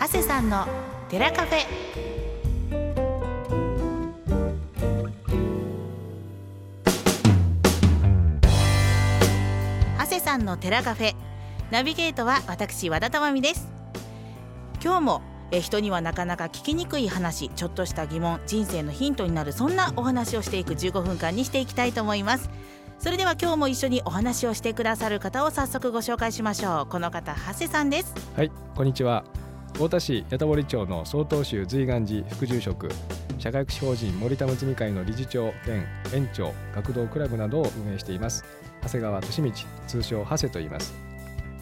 長谷さんの寺カフェ。長谷さんの寺カフェ。ナビゲートは私和田珠美です。今日もえ人にはなかなか聞きにくい話ちょっとした疑問人生のヒントになるそんなお話をしていく15分間にしていきたいと思います。それでは今日も一緒にお話をしてくださる方を早速ご紹介しましょう。この方長谷さんです。はい、こんにちは。太田市八田堀町の曹洞宗随願寺副住職、社会福祉法人森田睦会の理事長兼園長、学童クラブなどを運営しています。長谷川俊道、通称長谷と言います。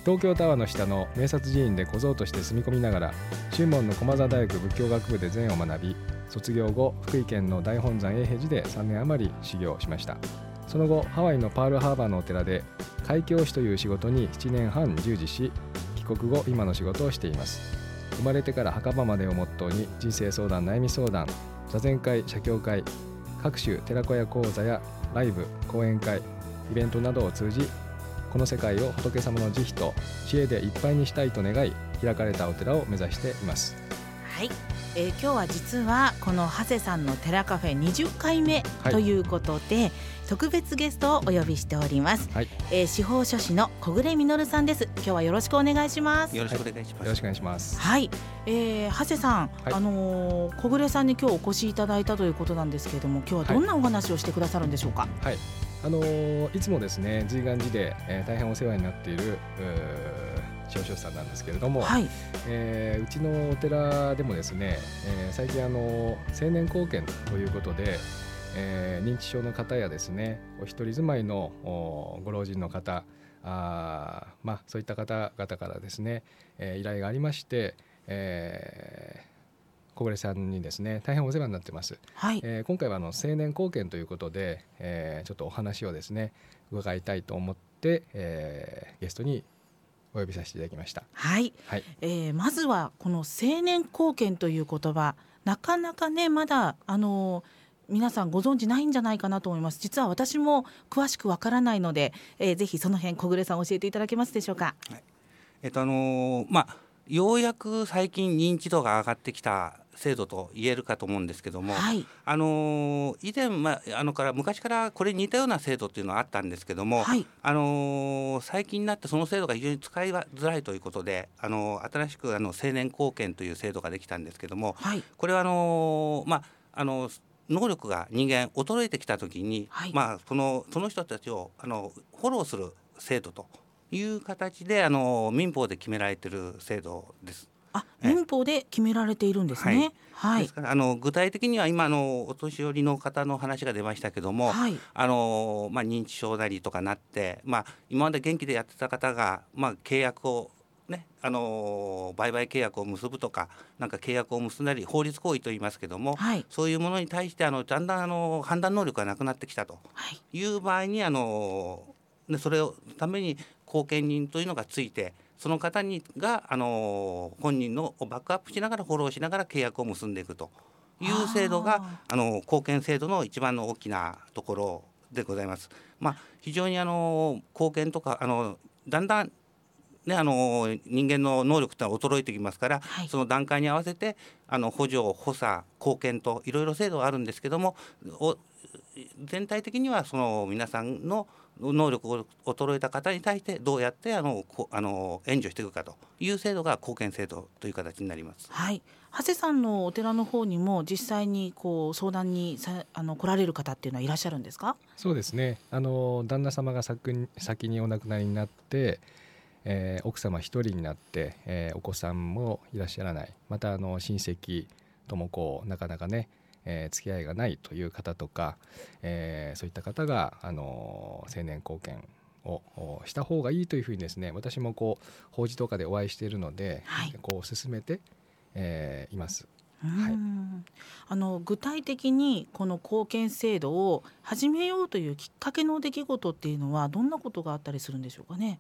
東京タワーの下の名刹寺院で小僧として住み込みながら、中門の駒沢大学仏教学部で禅を学び、卒業後、福井県の大本山永平寺で3年余り修行しました。その後、ハワイのパールハーバーのお寺で、開教師という仕事に7年半従事し、帰国後今の仕事をしています生まれてから墓場までをモットーに人生相談悩み相談座禅会写経会各種寺子屋講座やライブ講演会イベントなどを通じこの世界を仏様の慈悲と知恵でいっぱいにしたいと願い開かれたお寺を目指しています。はい、えー今日は実はこの長谷さんの寺カフェ20回目はい。ということで、特別ゲストをお呼びしております、はい。よえー司法書士の小暮実さんです。今日はよろしくお願いします。よろしくお願いします。ろしくお願いします。はい、えー、長谷さん、はい。あのー小暮さんに今日お越しいただいたということなんですけれども今日はどんなお話をしてくださるんでしょうか？はい。あのーいつもですね随願寺で、えー大変お世話になっているうー司法書士さんなんですけれども、はいえーうちのお寺でもですね、えー最近あの青年貢献ということで、えー認知症の方やですねお一人住まいのおご老人の方あーまあそういった方々からですね、えー依頼がありまして、えー小暮さんにですね大変お世話になってます。はい、えー今回はあの青年貢献ということで、えーちょっとお話をですね伺いたいと思って、えーゲストにお呼びさせていただきました。はい。はい、えーまずはこの青年貢献という言葉。なかなかねまだあのー皆さんご存知ないんじゃないかなと思います。実は私も詳しくわからないので、えーぜひその辺小暮さん教えていただけますでしょうか。えっとあのーまあようやく最近認知度が上がってきた制度と言えるかと思うんですけども、はい。あのー以前まああのから昔からこれに似たような制度っていうのはあったんですけども、はい。あのー最近になってその制度が非常に使いづらいということで、あのー新しくあの青年貢献という制度ができたんですけども、はい。これはあのーまああの能力が人間衰えてきた時に、はい。まあそのその人たちをあのフォローする制度という形であの民法で決められている制度です。あええ。民法で決められているんですね。はい。ですからあの具体的には今あのお年寄りの方の話が出ましたけども、はい。あのまあ、認知症なりとかなって、まあ、今まで元気でやってた方が、まあ、契約を、ねあの売買契約を結ぶとかなんか契約を結んだり法律行為と言いますけども、はい。そういうものに対してあのだんだんあの判断能力がなくなってきたとはい。いう場合にあの、ね、それをために後見人というのがついてその方にがあの本人のバックアップしながらフォローしながら契約を結んでいくという制度があの貢献制度の一番の大きなところでございます。まあ、非常にあの貢献とかあのだんだんね、あの人間の能力ってのは衰えてきますから、はいその段階に合わせてあの補助補佐貢献といろいろ制度があるんですけどもお全体的にはその皆さんの能力を衰えた方に対してどうやってあのこあの援助していくかという制度が貢献制度という形になります。はい。長谷さんのお寺の方にも実際にこう相談にさあの来られる方っていうのはいらっしゃるんですか？そうですね。あの旦那様が先に先にお亡くなりになって、えー奥様一人になって、えーお子さんもいらっしゃらない。またあの親戚ともこうなかなかね、えー付き合いがないという方とか、えーそういった方があの青年貢献をおした方がいいというふうにですね私もこう法事とかでお会いしているので、はいこう進めて、えーいます。うーんあの具体的にこの貢献制度を始めようというきっかけの出来事っていうのはどんなことがあったりするんでしょうかね？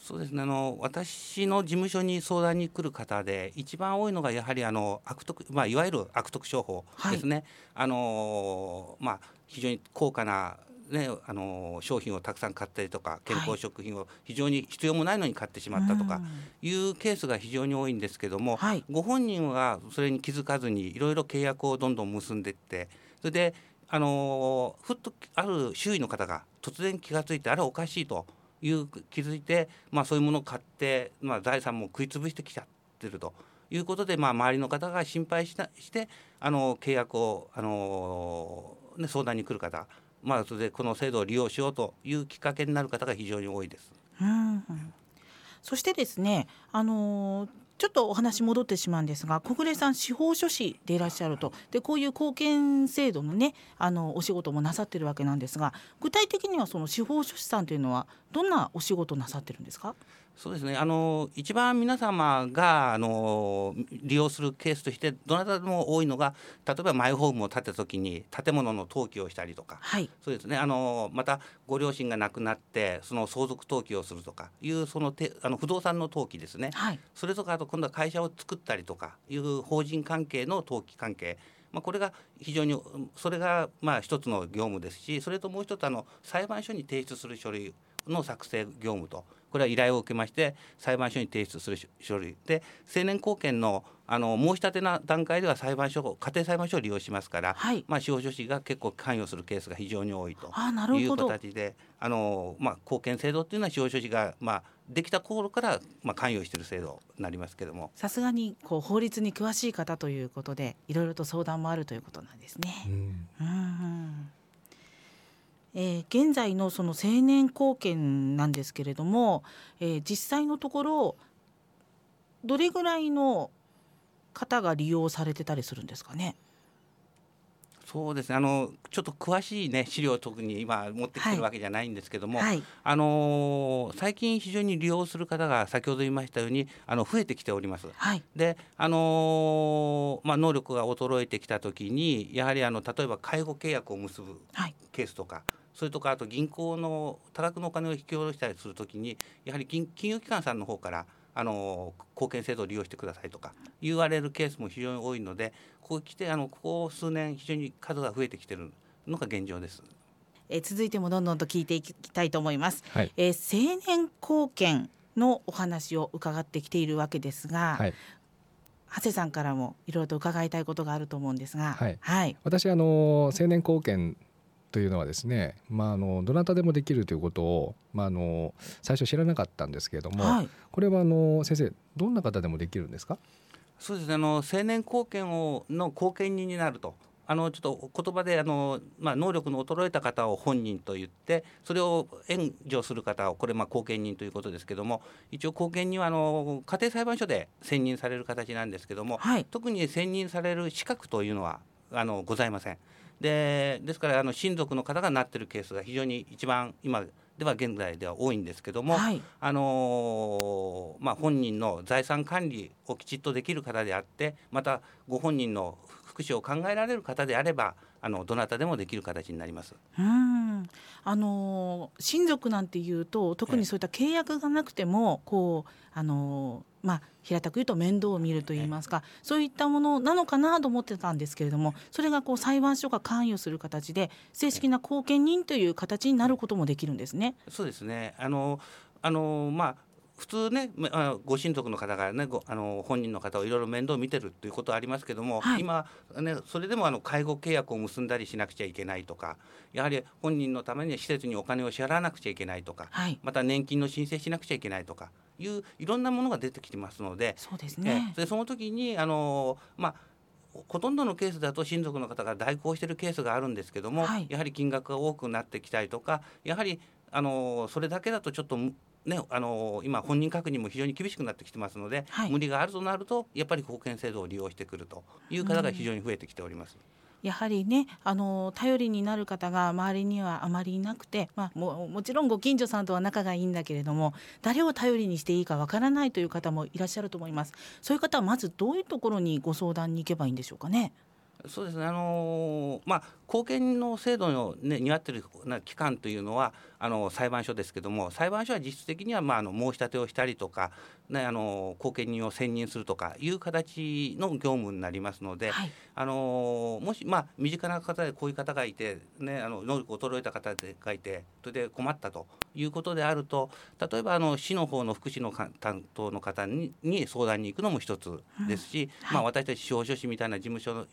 そうですね。あの私の事務所に相談に来る方で一番多いのがやはりあの悪徳、まあ、いわゆる悪徳商法ですね、あのまあ、非常に高価なね、あの商品をたくさん買ったりとか健康食品を非常に必要もないのに買ってしまったとかいうケースが非常に多いんですけども、はい、ご本人はそれに気づかずにいろいろ契約をどんどん結んでいってそれであのふっとある周囲の方が突然気が付いてあれおかしいという気づいて、まあ、そういうものを買って、まあ、財産も食い潰してきちゃってるということで、まあ、周りの方が心配したしてあの契約をあの、ね、相談に来る方、まあ、それでこの制度を利用しようというきっかけになる方が非常に多いです。うん、そしてですね、あのちょっとお話戻ってしまうんですが小暮さん司法書士でいらっしゃると。でこういう貢献制度のねあのお仕事もなさってるわけなんですが具体的にはその司法書士さんというのはどんなお仕事なさってるんですか？そうですね。あの一番皆様があの利用するケースとしてどなたでも多いのが例えばマイホームを建てた時に建物の登記をしたりとか、はい、そうですね。あのまたご両親が亡くなってその相続登記をするとかいうそのてあの不動産の登記ですね、はい、それとかあと今度は会社を作ったりとかいう法人関係の登記関係。まあ、これが非常にそれがまあ一つの業務ですしそれともう一つあの裁判所に提出する書類の作成業務とこれは依頼を受けまして裁判所に提出する書類で青年後見のあの申し立てな段階では裁判所家庭裁判所を利用しますから、はい、まあ、司法書士が結構関与するケースが非常に多いという形であの、まあ、貢献制度っていうのは司法書士が、まあ、できた頃から、まあ、関与している制度になりますけども。さすがにこう法律に詳しい方ということでいろいろと相談もあるということなんですね。うん、うんえー、現在のその青年貢献なんですけれども、えー、実際のところどれぐらいの方が利用されてたりするんですかね？そうですねあのちょっと詳しい、ね、資料を特に今持ってきてるわけじゃないんですけども、はい、あの最近非常に利用する方が先ほど言いましたようにあの増えてきております。はい、であのまあ、能力が衰えてきた時にやはりあの例えば介護契約を結ぶケースとか、それとかあと銀行の多額のお金を引き下ろしたりするときにやはり金融機関さんの方からあの貢献制度を利用してくださいとか言われるケースも非常に多いのでここ来てあのここ数年非常に数が増えてきているのが現状です。え続いてもどんどんと聞いていきたいと思います。はい、え青年貢献のお話を伺ってきているわけですが、はい、長谷さんからもいろいろと伺いたいことがあると思うんですが、はい、はい、私あの青年貢献というのはですね、まあ、あのどなたでもできるということを、まあ、あの最初知らなかったんですけれども、はい、これはあの先生どんな方でもできるんですか？そうですね。あの青年貢献をの貢献人になると。あのちょっと言葉であの、まあ、能力の衰えた方を本人と言ってそれを援助する方をこれまあ後見人ということですけども一応後見人はあの家庭裁判所で選任される形なんですけども、はい、特に選任される資格というのはあのございません。でですからあの親族の方がなってるケースが非常に一番今では現在では多いんですけども、はい、あのまあ、本人の財産管理をきちっとできる方であってまたご本人の福祉を考えられる方であればあのどなたでもできる形になります。うんあの親族なんていうと特にそういった契約がなくても、こうあのまあ平たく言うと面倒を見るといいますか、そういったものなのかなと思ってたんですけれどもそれがこう裁判所が関与する形で正式な後見人という形になることもできるんですね。そうですね。あのあのまあ普通ねご親族の方がねあの本人の方をいろいろ面倒を見てるということはありますけども、はい、今、ね、それでもあの介護契約を結んだりしなくちゃいけないとかやはり本人のために施設にお金を支払わなくちゃいけないとか、はい、また年金の申請しなくちゃいけないとかいういろんなものが出てきてますのでそうですね、でその時にあの、まあほとんどのケースだと親族の方が代行しているケースがあるんですけども、はい、やはり金額が多くなってきたりとかやはりあのそれだけだとちょっとね、あの今、本人確認も非常に厳しくなってきてますので、はい、無理があるとなるとやっぱり保険制度を利用してくるという方が非常に増えてきております。うん、やはりねあの頼りになる方が周りにはあまりいなくて、まあ、ももちろんご近所さんとは仲がいいんだけれども誰を頼りにしていいかわからないという方もいらっしゃると思いますそういう方はまずどういうところにご相談に行けばいいんでしょうかね？そうですね、あのー、まあ、後見の制度の、ね、担っているな機関というのはあの裁判所ですけども裁判所は実質的には、まあ、あの申し立てをしたりとか、ね、あの後見人を選任するとかいう形の業務になりますので、はい、あのもし、まあ、身近な方でこういう方がいて、ね、あの能力衰えた方がいてで困ったということであると例えばあの市の方の福祉の担当の方にに相談に行くのも一つですし、うんはい、まあ、私たち司法書士みたいな事務所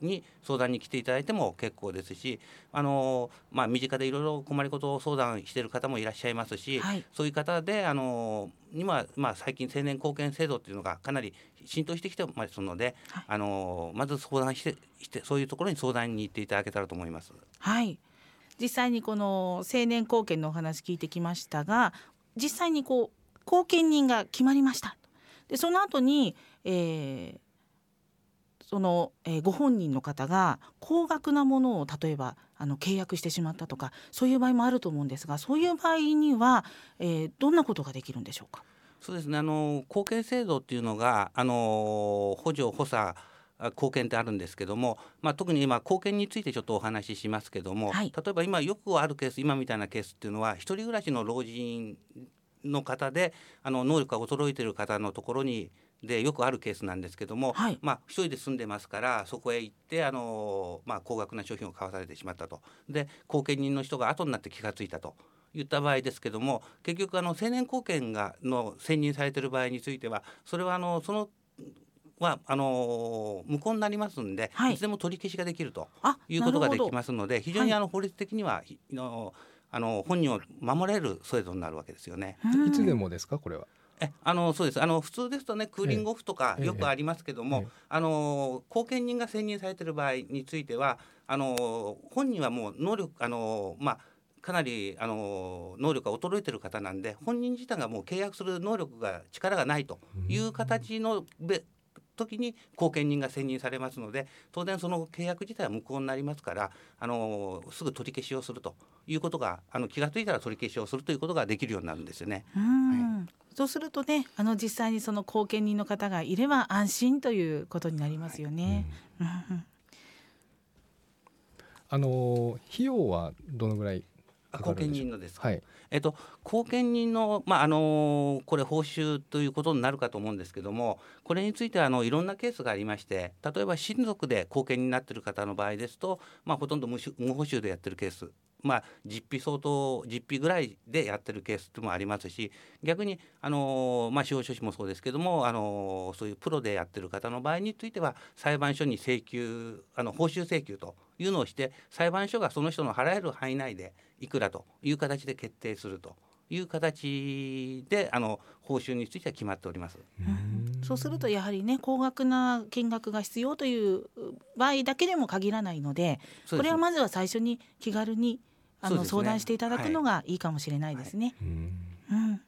に相談に来ていただいても結構ですしあの、まあ、身近でいろいろ困りごとを相談している方もいらっしゃいますし、はい、そういう方であの今、まあ、最近青年貢献制度っていうのがかなり浸透してきてますので、はい、あのまず相談してしてそういうところに相談に行っていただけたらと思います。はい実際にこの青年貢献のお話聞いてきましたが実際にこう後見人が決まりましたでその後に、えー、その、えー、ご本人の方が高額なものを例えばあの契約してしまったとかそういう場合もあると思うんですがそういう場合には、えー、どんなことができるんでしょうか？そうですねあの後見制度っていうのがあの補助補佐貢献ってあるんですけども、まあ、特に今貢献についてちょっとお話ししますけども、はい、例えば今よくあるケース今みたいなケースっていうのは一人暮らしの老人の方であの能力が衰えている方のところにでよくあるケースなんですけども、はい、まあ、一人で住んでますからそこへ行ってあの、まあ、高額な商品を買わされてしまったと。で後見人の人が後になって気が付いたと。言った場合ですけども結局あの青年後見がの選任されている場合についてはそれはあのそのはあの無効になりますんで、はい、いつでも取り消しができるということができますので非常にあの法律的には、はい、のあの本人を守れる制度になるわけですよね。いつでもですか？これは。えあのそうです。あの普通ですとねクーリングオフとかよくありますけども、ええ。え、あの後見人が選任されている場合についてはあの本人はもう能力あのまあかなりあの能力が衰えている方なんで本人自体がもう契約する能力が力がないという形の時に後見人が選任されますので当然その契約自体は無効になりますからあのすぐ取り消しをするということがあの気が付いたら取り消しをするということができるようになるんですよね。はい、そうするとねあの実際にその後見人の方がいれば安心ということになりますよね。はい、あの費用はどのぐらい後見人のですはい、えっと後見人のまああのこれ報酬ということになるかと思うんですけどもこれについてはあのいろんなケースがありまして例えば親族で後見になっている方の場合ですとまあほとんど無無報酬でやってるケースまあ、実費相当実費ぐらいでやってるケースもありますし逆にあの、まあ、司法書士もそうですけどもあのそういうプロでやってる方の場合については裁判所に請求あの報酬請求というのをして裁判所がその人の払える範囲内でいくらという形で決定するという形であの報酬については決まっております。うそうするとやはりね高額な金額が必要という場合だけでも限らないので、これはまずは最初に気軽にあの、ね、相談していただくのがいいかもしれないですね。はい、うん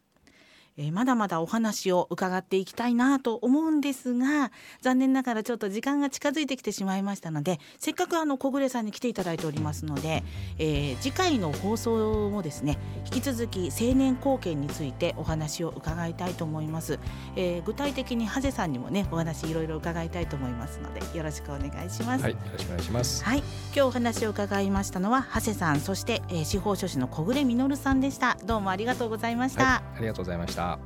えー、まだまだお話を伺っていきたいなと思うんですが残念ながらちょっと時間が近づいてきてしまいましたのでせっかくあの小暮さんに来ていただいておりますので、えー、次回の放送もですね引き続き青年貢献についてお話を伺いたいと思います、えー、具体的にハゼさんにもねお話いろいろ伺いたいと思いますのでよろしくお願いします。はいよろしくお願いします。はい今日お話を伺いましたのはハセさんそして、えー、司法書士の小暮実さんでした。どうもありがとうございました、はい、ありがとうございましたした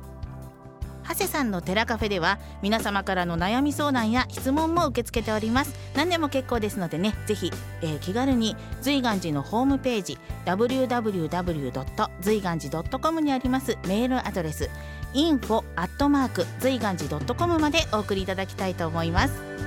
長谷さんの寺カフェでは皆様からの悩み相談や質問も受け付けております何でも結構ですのでねぜひ、えー、気軽に随願寺のホームページ www. 随願寺 .com にありますメールアドレス info@ 随願寺 .com までお送りいただきたいと思います